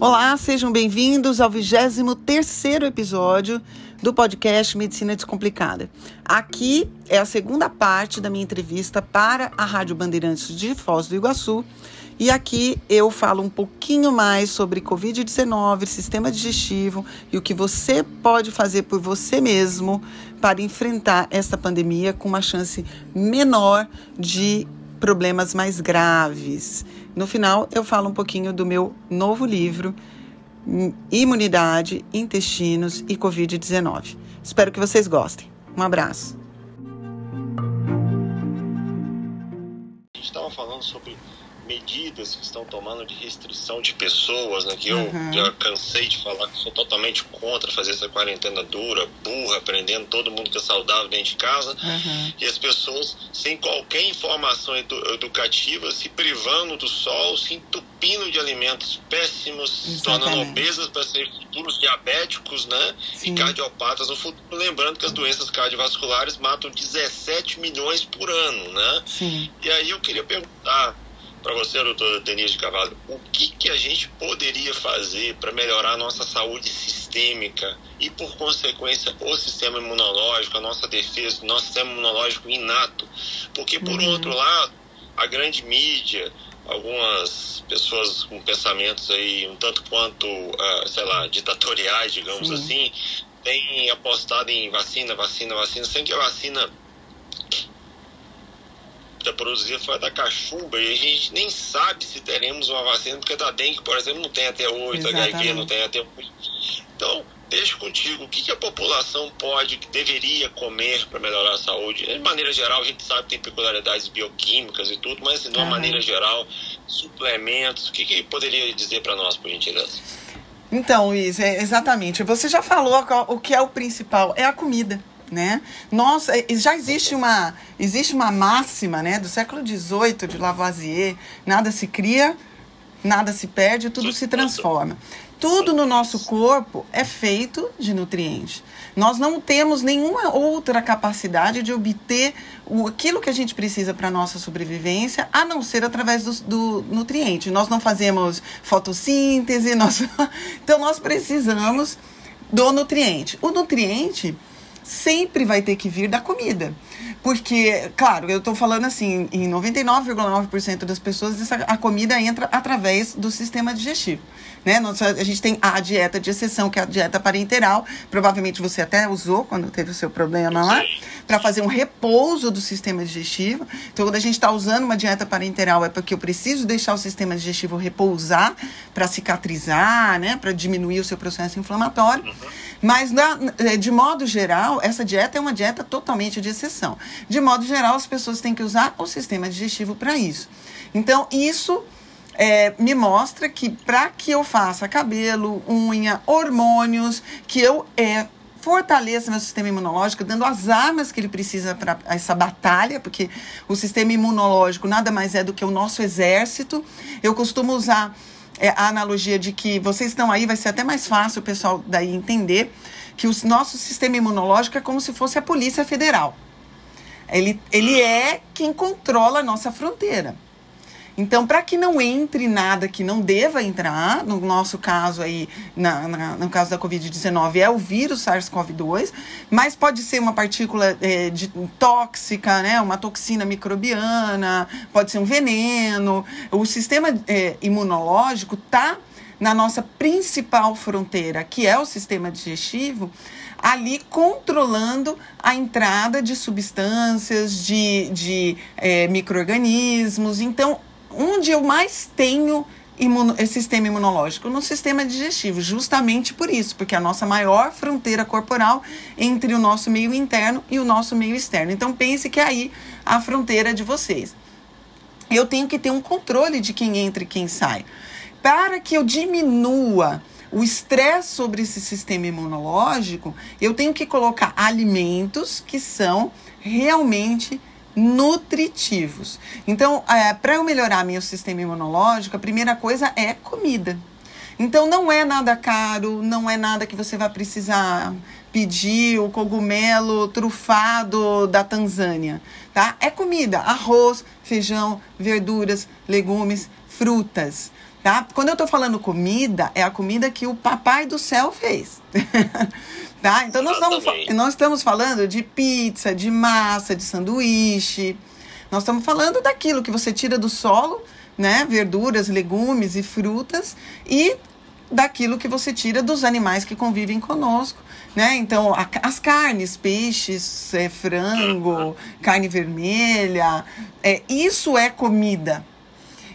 Olá, sejam bem-vindos ao 23º episódio do podcast Medicina Descomplicada. Aqui é a segunda parte da minha entrevista para a Rádio Bandeirantes de Foz do Iguaçu. E aqui eu falo um pouquinho mais sobre Covid-19, sistema digestivo e o que você pode fazer por você mesmo para enfrentar esta pandemia com uma chance menor de problemas mais graves. No final, eu falo um pouquinho do meu novo livro, Imunidade, Intestinos e Covid-19. Espero que vocês gostem. Um abraço. A gente estava falando sobre medidas que estão tomando de restrição de pessoas, né? Que eu uhum. já cansei de falar que sou totalmente contra fazer essa quarentena dura, burra, prendendo todo mundo que é saudável dentro de casa. Uhum. E as pessoas, sem qualquer informação edu educativa, se privando do sol, se entupindo de alimentos péssimos, se tornando obesas para ser futuros diabéticos, né? Sim. E cardiopatas no futuro. Lembrando que as doenças cardiovasculares matam 17 milhões por ano, né? Sim. E aí eu queria perguntar para você, doutora Denise de Cavalho, o que, que a gente poderia fazer para melhorar a nossa saúde sistêmica e, por consequência, o sistema imunológico, a nossa defesa, o nosso sistema imunológico inato? Porque, por uhum. outro lado, a grande mídia, algumas pessoas com pensamentos aí um tanto quanto, uh, sei lá, ditatoriais, digamos Sim. assim, têm apostado em vacina, vacina, vacina, sem que a vacina produzida fora da cachumba e a gente nem sabe se teremos uma vacina, porque da dengue, por exemplo, não tem até hoje, da HIV não tem até hoje. Então, deixo contigo, o que, que a população pode, que deveria comer para melhorar a saúde? De maneira geral, a gente sabe que tem peculiaridades bioquímicas e tudo, mas de uma uhum. maneira geral, suplementos, o que, que poderia dizer para nós, por gentileza? Então, Luiz, é, exatamente. Você já falou o que é o principal, é a comida né? Nós, é, já existe uma, existe uma máxima né, do século XVIII de Lavoisier, nada se cria, nada se perde, tudo se transforma. Tudo no nosso corpo é feito de nutrientes. Nós não temos nenhuma outra capacidade de obter o, aquilo que a gente precisa para a nossa sobrevivência, a não ser através do, do nutriente. Nós não fazemos fotossíntese, nós, então nós precisamos do nutriente. O nutriente sempre vai ter que vir da comida. Porque, claro, eu estou falando assim, em 99,9% das pessoas, a comida entra através do sistema digestivo. Né? a gente tem a dieta de exceção, que é a dieta parenteral. Provavelmente você até usou quando teve o seu problema lá, para fazer um repouso do sistema digestivo. Então, quando a gente está usando uma dieta parenteral, é porque eu preciso deixar o sistema digestivo repousar para cicatrizar, né? para diminuir o seu processo inflamatório. Uhum. Mas, na, eh, de modo geral, essa dieta é uma dieta totalmente de exceção. De modo geral, as pessoas têm que usar o sistema digestivo para isso. Então, isso é, me mostra que para que eu faça cabelo, unha, hormônios, que eu é, fortaleça meu sistema imunológico, dando as armas que ele precisa para essa batalha, porque o sistema imunológico nada mais é do que o nosso exército. Eu costumo usar é, a analogia de que vocês estão aí, vai ser até mais fácil o pessoal daí entender que o nosso sistema imunológico é como se fosse a Polícia Federal. Ele, ele é quem controla a nossa fronteira. Então, para que não entre nada que não deva entrar, no nosso caso aí, na, na no caso da Covid-19, é o vírus SARS-CoV-2, mas pode ser uma partícula é, de, tóxica, né, uma toxina microbiana, pode ser um veneno. O sistema é, imunológico está na nossa principal fronteira, que é o sistema digestivo, ali controlando a entrada de substâncias, de, de é, micro-organismos. Então, onde eu mais tenho imuno, sistema imunológico? No sistema digestivo, justamente por isso, porque é a nossa maior fronteira corporal entre o nosso meio interno e o nosso meio externo. Então, pense que é aí a fronteira de vocês. Eu tenho que ter um controle de quem entra e quem sai. Para que eu diminua o estresse sobre esse sistema imunológico, eu tenho que colocar alimentos que são realmente nutritivos. Então, é, para eu melhorar meu sistema imunológico, a primeira coisa é comida. Então, não é nada caro, não é nada que você vai precisar pedir o cogumelo trufado da Tanzânia, tá? É comida, arroz, feijão, verduras, legumes, frutas, tá? Quando eu tô falando comida, é a comida que o papai do céu fez. tá? Então nós estamos, nós estamos falando de pizza, de massa, de sanduíche. Nós estamos falando daquilo que você tira do solo, né? Verduras, legumes e frutas e daquilo que você tira dos animais que convivem conosco, né? Então, a, as carnes, peixes, é, frango, carne vermelha, é, isso é comida.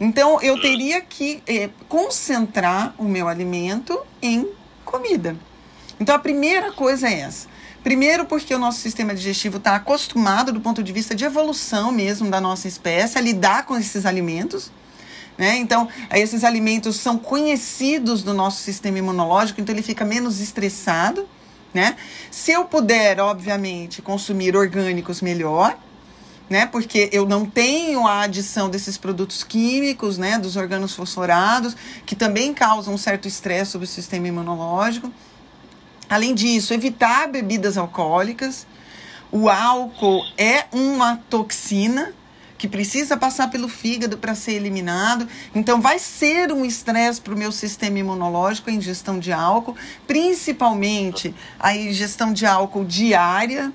Então, eu teria que é, concentrar o meu alimento em comida. Então, a primeira coisa é essa. Primeiro, porque o nosso sistema digestivo está acostumado, do ponto de vista de evolução mesmo da nossa espécie, a lidar com esses alimentos. Né? Então, esses alimentos são conhecidos do nosso sistema imunológico, então ele fica menos estressado. Né? Se eu puder, obviamente, consumir orgânicos, melhor. Né? Porque eu não tenho a adição desses produtos químicos, né? Dos organos fosforados, que também causam um certo estresse sobre o sistema imunológico. Além disso, evitar bebidas alcoólicas. O álcool é uma toxina, que precisa passar pelo fígado para ser eliminado. Então, vai ser um estresse para o meu sistema imunológico a ingestão de álcool, principalmente a ingestão de álcool diária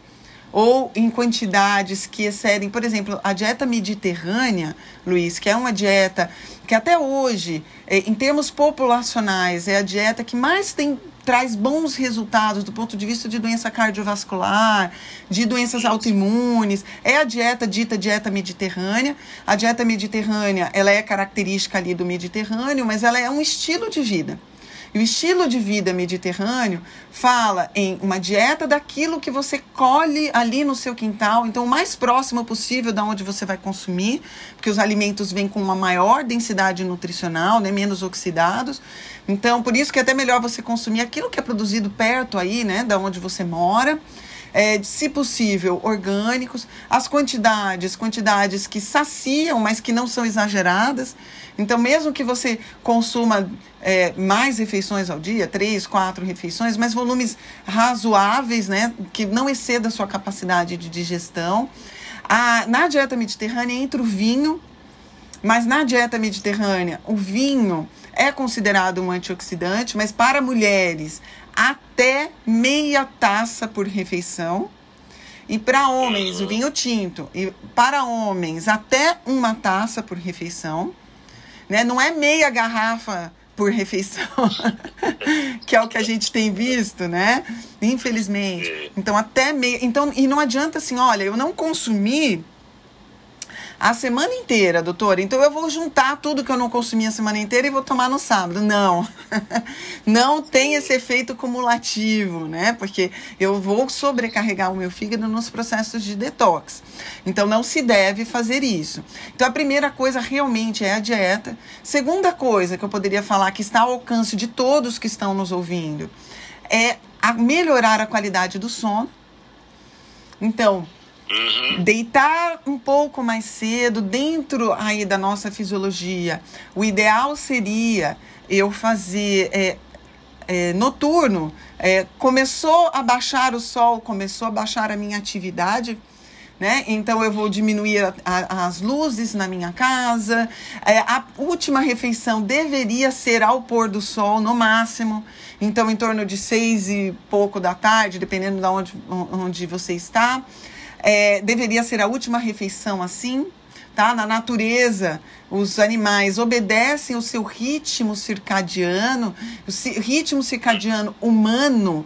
ou em quantidades que excedem, por exemplo, a dieta mediterrânea, Luiz, que é uma dieta que até hoje, eh, em termos populacionais, é a dieta que mais tem traz bons resultados do ponto de vista de doença cardiovascular, de doenças autoimunes. É a dieta dita dieta mediterrânea. A dieta mediterrânea, ela é característica ali do Mediterrâneo, mas ela é um estilo de vida. E o estilo de vida mediterrâneo fala em uma dieta daquilo que você colhe ali no seu quintal, então o mais próximo possível da onde você vai consumir, porque os alimentos vêm com uma maior densidade nutricional, né, menos oxidados. Então, por isso que é até melhor você consumir aquilo que é produzido perto aí, né, da onde você mora. É, se possível, orgânicos, as quantidades, quantidades que saciam, mas que não são exageradas. Então, mesmo que você consuma é, mais refeições ao dia, três, quatro refeições, mas volumes razoáveis, né, que não exceda a sua capacidade de digestão. A, na dieta mediterrânea entra o vinho, mas na dieta mediterrânea, o vinho é considerado um antioxidante, mas para mulheres, até meia taça por refeição. E para homens, o vinho tinto. E para homens, até uma taça por refeição. Né? Não é meia garrafa por refeição, que é o que a gente tem visto, né? Infelizmente. Então, até meia. Então, e não adianta assim, olha, eu não consumi a semana inteira, doutora. Então eu vou juntar tudo que eu não consumi a semana inteira e vou tomar no sábado. Não. não tem esse efeito cumulativo, né? Porque eu vou sobrecarregar o meu fígado nos processos de detox. Então não se deve fazer isso. Então a primeira coisa realmente é a dieta. Segunda coisa que eu poderia falar que está ao alcance de todos que estão nos ouvindo é a melhorar a qualidade do sono. Então, Uhum. Deitar um pouco mais cedo dentro aí da nossa fisiologia. O ideal seria eu fazer é, é, noturno. É, começou a baixar o sol, começou a baixar a minha atividade. Né? Então eu vou diminuir a, a, as luzes na minha casa. É, a última refeição deveria ser ao pôr do sol, no máximo. Então, em torno de seis e pouco da tarde, dependendo de onde, onde você está. É, deveria ser a última refeição assim, tá? Na natureza, os animais obedecem o seu ritmo circadiano, o ritmo circadiano humano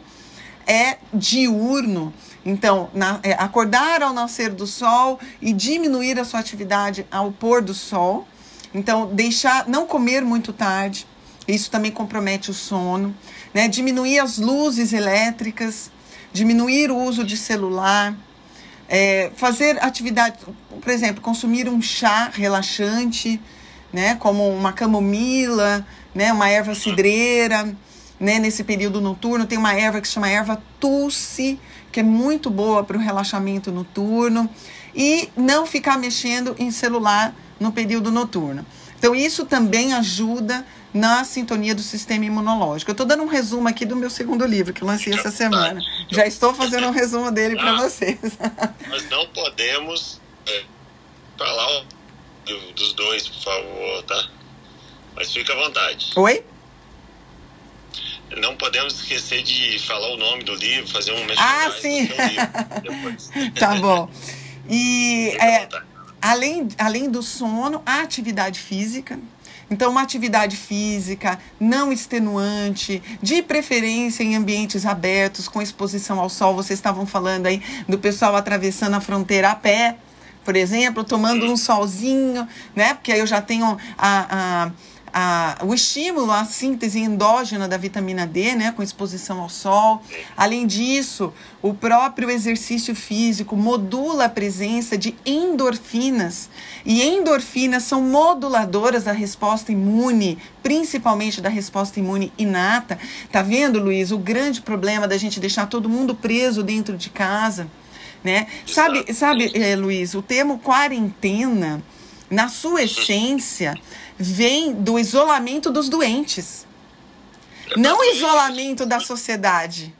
é diurno. Então, na, é, acordar ao nascer do sol e diminuir a sua atividade ao pôr do sol. Então, deixar, não comer muito tarde, isso também compromete o sono. Né? Diminuir as luzes elétricas, diminuir o uso de celular, é, fazer atividade, por exemplo, consumir um chá relaxante, né, como uma camomila, né, uma erva cidreira, né, nesse período noturno tem uma erva que se chama erva tulsi, que é muito boa para o relaxamento noturno e não ficar mexendo em celular no período noturno. Então, isso também ajuda na sintonia do sistema imunológico. Eu estou dando um resumo aqui do meu segundo livro, que eu lancei essa semana. Já estou fazendo um resumo dele para ah, vocês. Nós não podemos é, falar dos dois, por favor, tá? Mas fica à vontade. Oi? Não podemos esquecer de falar o nome do livro, fazer um Ah, sim! tá bom. E é, além, além do sono, a atividade física. Então, uma atividade física não extenuante, de preferência em ambientes abertos, com exposição ao sol. Vocês estavam falando aí do pessoal atravessando a fronteira a pé, por exemplo, tomando um solzinho, né? Porque aí eu já tenho a, a a, o estímulo à síntese endógena da vitamina D, né, com exposição ao sol. Além disso, o próprio exercício físico modula a presença de endorfinas. E endorfinas são moduladoras da resposta imune, principalmente da resposta imune inata. Tá vendo, Luiz, o grande problema da gente deixar todo mundo preso dentro de casa, né? Sabe, sabe, é, Luiz, o termo quarentena, na sua essência, vem do isolamento dos doentes. Não isolamento da sociedade.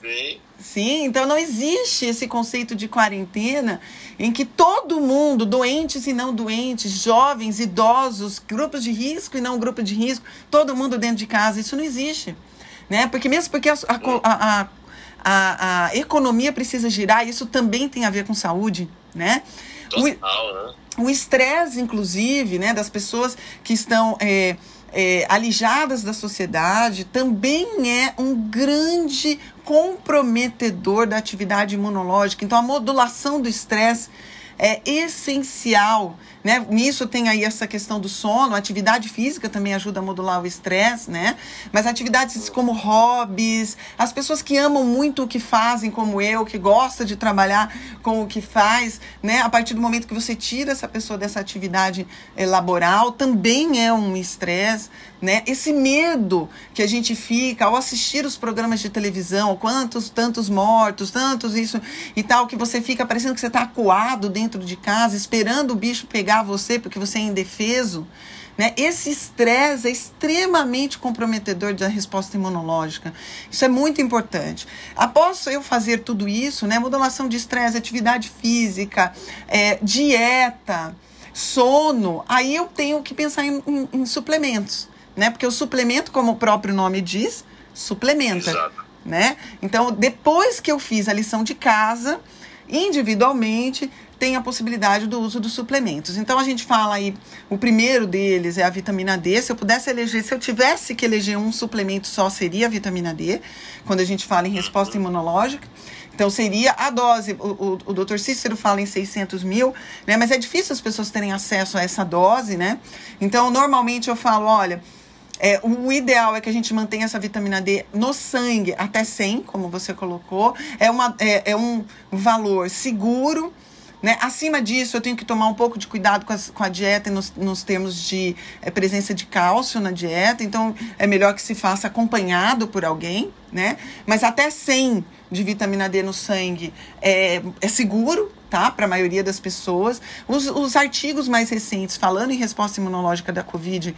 Sim. Sim, então não existe esse conceito de quarentena em que todo mundo, doentes e não doentes, jovens, idosos, grupos de risco e não grupo de risco, todo mundo dentro de casa, isso não existe. Né? Porque mesmo porque a, a, a, a, a economia precisa girar, isso também tem a ver com saúde, né? Total, né? O estresse, inclusive, né, das pessoas que estão é, é, alijadas da sociedade, também é um grande comprometedor da atividade imunológica. Então, a modulação do estresse é essencial né? Nisso tem aí essa questão do sono, atividade física também ajuda a modular o estresse, né? Mas atividades como hobbies, as pessoas que amam muito o que fazem, como eu, que gosta de trabalhar com o que faz, né? A partir do momento que você tira essa pessoa dessa atividade eh, laboral, também é um estresse, né? Esse medo que a gente fica ao assistir os programas de televisão, quantos tantos mortos, tantos isso e tal, que você fica parecendo que você está acuado dentro de casa, esperando o bicho pegar pegar você porque você é indefeso. Né? Esse estresse é extremamente comprometedor da resposta imunológica. Isso é muito importante. Após eu fazer tudo isso, né, modulação de estresse, atividade física, é, dieta, sono, aí eu tenho que pensar em, em, em, suplementos, né? Porque o suplemento, como o próprio nome diz, suplementa, Exato. né? Então, depois que eu fiz a lição de casa, individualmente, tem a possibilidade do uso dos suplementos. Então a gente fala aí, o primeiro deles é a vitamina D. Se eu pudesse eleger, se eu tivesse que eleger um suplemento só, seria a vitamina D, quando a gente fala em resposta imunológica. Então seria a dose, o, o, o doutor Cícero fala em 600 mil, né? Mas é difícil as pessoas terem acesso a essa dose, né? Então normalmente eu falo, olha, é, o ideal é que a gente mantenha essa vitamina D no sangue até 100, como você colocou. É, uma, é, é um valor seguro, né? Acima disso, eu tenho que tomar um pouco de cuidado com, as, com a dieta nos, nos termos de é, presença de cálcio na dieta. Então, é melhor que se faça acompanhado por alguém, né? Mas até 100 de vitamina D no sangue é, é seguro, tá? Para a maioria das pessoas. Os, os artigos mais recentes falando em resposta imunológica da Covid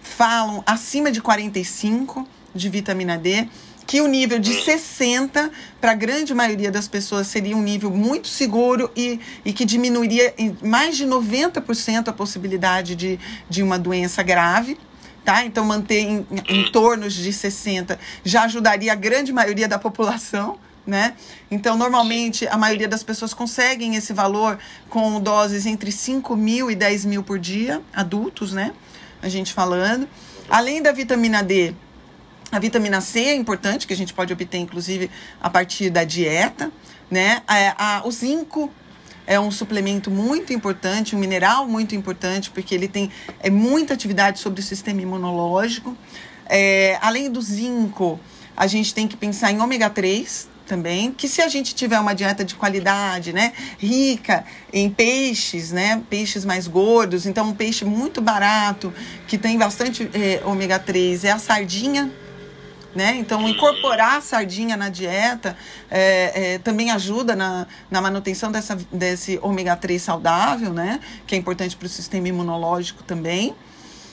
falam acima de 45 de vitamina D que o nível de 60 para a grande maioria das pessoas seria um nível muito seguro e, e que diminuiria em mais de 90% a possibilidade de, de uma doença grave. Tá? Então, manter em, em torno de 60 já ajudaria a grande maioria da população. Né? Então, normalmente, a maioria das pessoas conseguem esse valor com doses entre 5 mil e 10 mil por dia, adultos, né? A gente falando. Além da vitamina D, a vitamina C é importante, que a gente pode obter, inclusive, a partir da dieta. Né? A, a, o zinco é um suplemento muito importante, um mineral muito importante, porque ele tem é, muita atividade sobre o sistema imunológico. É, além do zinco, a gente tem que pensar em ômega 3 também, que se a gente tiver uma dieta de qualidade, né, rica em peixes, né, peixes mais gordos, então um peixe muito barato, que tem bastante é, ômega 3 é a sardinha, né? Então, incorporar a sardinha na dieta é, é, também ajuda na, na manutenção dessa, desse ômega 3 saudável, né? Que é importante para o sistema imunológico também.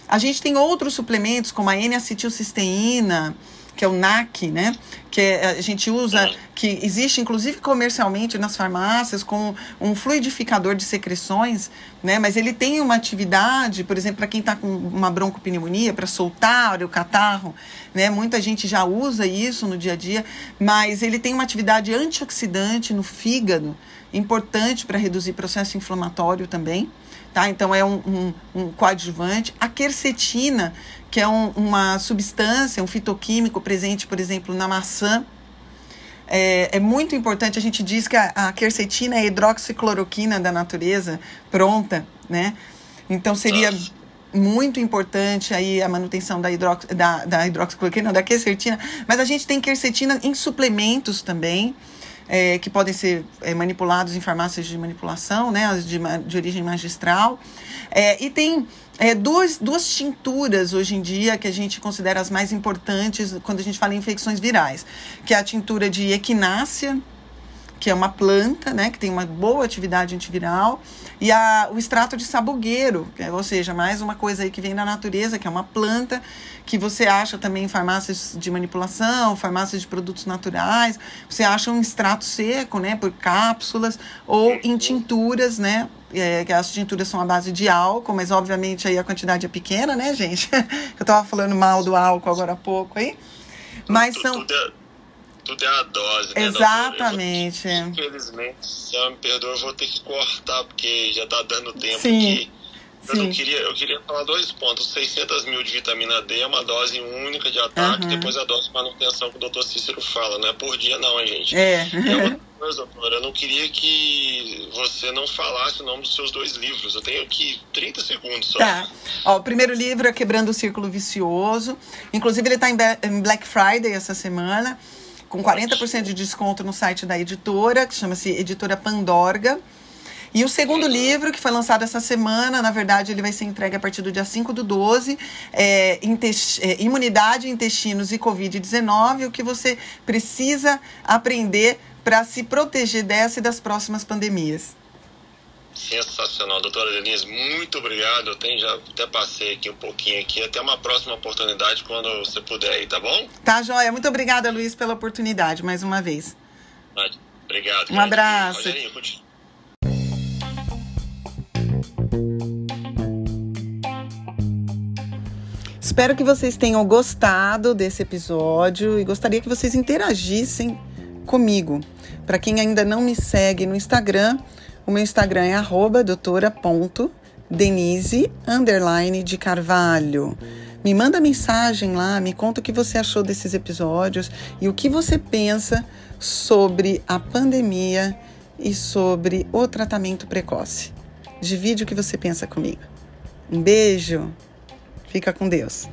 A gente tem outros suplementos, como a N-acetilcisteína, que é o NAC, né? Que é, a gente usa, que existe inclusive comercialmente nas farmácias com um fluidificador de secreções, né? Mas ele tem uma atividade, por exemplo, para quem está com uma broncopneumonia, para soltar o catarro, né? Muita gente já usa isso no dia a dia, mas ele tem uma atividade antioxidante no fígado, importante para reduzir processo inflamatório também. Tá? Então é um, um, um coadjuvante. A quercetina, que é um, uma substância, um fitoquímico presente, por exemplo, na maçã, é, é, muito importante. A gente diz que a, a quercetina é a hidroxicloroquina da natureza pronta, né? Então seria muito importante aí a manutenção da, hidrox, da, da hidroxicloroquina, da quercetina. Mas a gente tem quercetina em suplementos também é, que podem ser é, manipulados em farmácias de manipulação, né, de, de origem magistral. É, e tem é, duas, duas tinturas hoje em dia que a gente considera as mais importantes quando a gente fala em infecções virais, que é a tintura de equinácea, que é uma planta, né, que tem uma boa atividade antiviral, e a, o extrato de sabugueiro, é, ou seja, mais uma coisa aí que vem da natureza, que é uma planta que você acha também em farmácias de manipulação, farmácias de produtos naturais, você acha um extrato seco, né, por cápsulas, ou em tinturas, né, é, que as tinturas são à base de álcool, mas obviamente aí a quantidade é pequena, né, gente? Eu tava falando mal do álcool agora há pouco aí. Mas são tudo é a dose, né? Exatamente. Infelizmente, se ela me perdoa, eu vou ter que cortar, porque já tá dando tempo Sim. aqui. Eu, Sim. queria, eu queria falar dois pontos. 600 mil de vitamina D é uma dose única de ataque, uhum. depois a dose de manutenção que o doutor Cícero fala, não é por dia não, hein, gente? É. é outra coisa, doutora, eu não queria que você não falasse o nome dos seus dois livros. Eu tenho aqui 30 segundos só. Tá. Ó, o primeiro livro é Quebrando o Círculo Vicioso. Inclusive, ele está em Black Friday essa semana com 40% de desconto no site da editora, que chama-se Editora Pandorga. E o segundo livro, que foi lançado essa semana, na verdade, ele vai ser entregue a partir do dia 5 do 12, é, é Imunidade, Intestinos e Covid-19, o que você precisa aprender para se proteger dessa e das próximas pandemias. Sensacional, doutora Denise, muito obrigado. Eu tenho, já até passei aqui um pouquinho aqui. Até uma próxima oportunidade quando você puder aí, tá bom? Tá, joia. Muito obrigada, Luiz, pela oportunidade mais uma vez. Obrigado. Um abraço. Espero que vocês tenham gostado desse episódio e gostaria que vocês interagissem comigo. Para quem ainda não me segue no Instagram, o meu Instagram é arroba doutora.denise de Carvalho. Me manda mensagem lá, me conta o que você achou desses episódios e o que você pensa sobre a pandemia e sobre o tratamento precoce. Divide o que você pensa comigo. Um beijo, fica com Deus.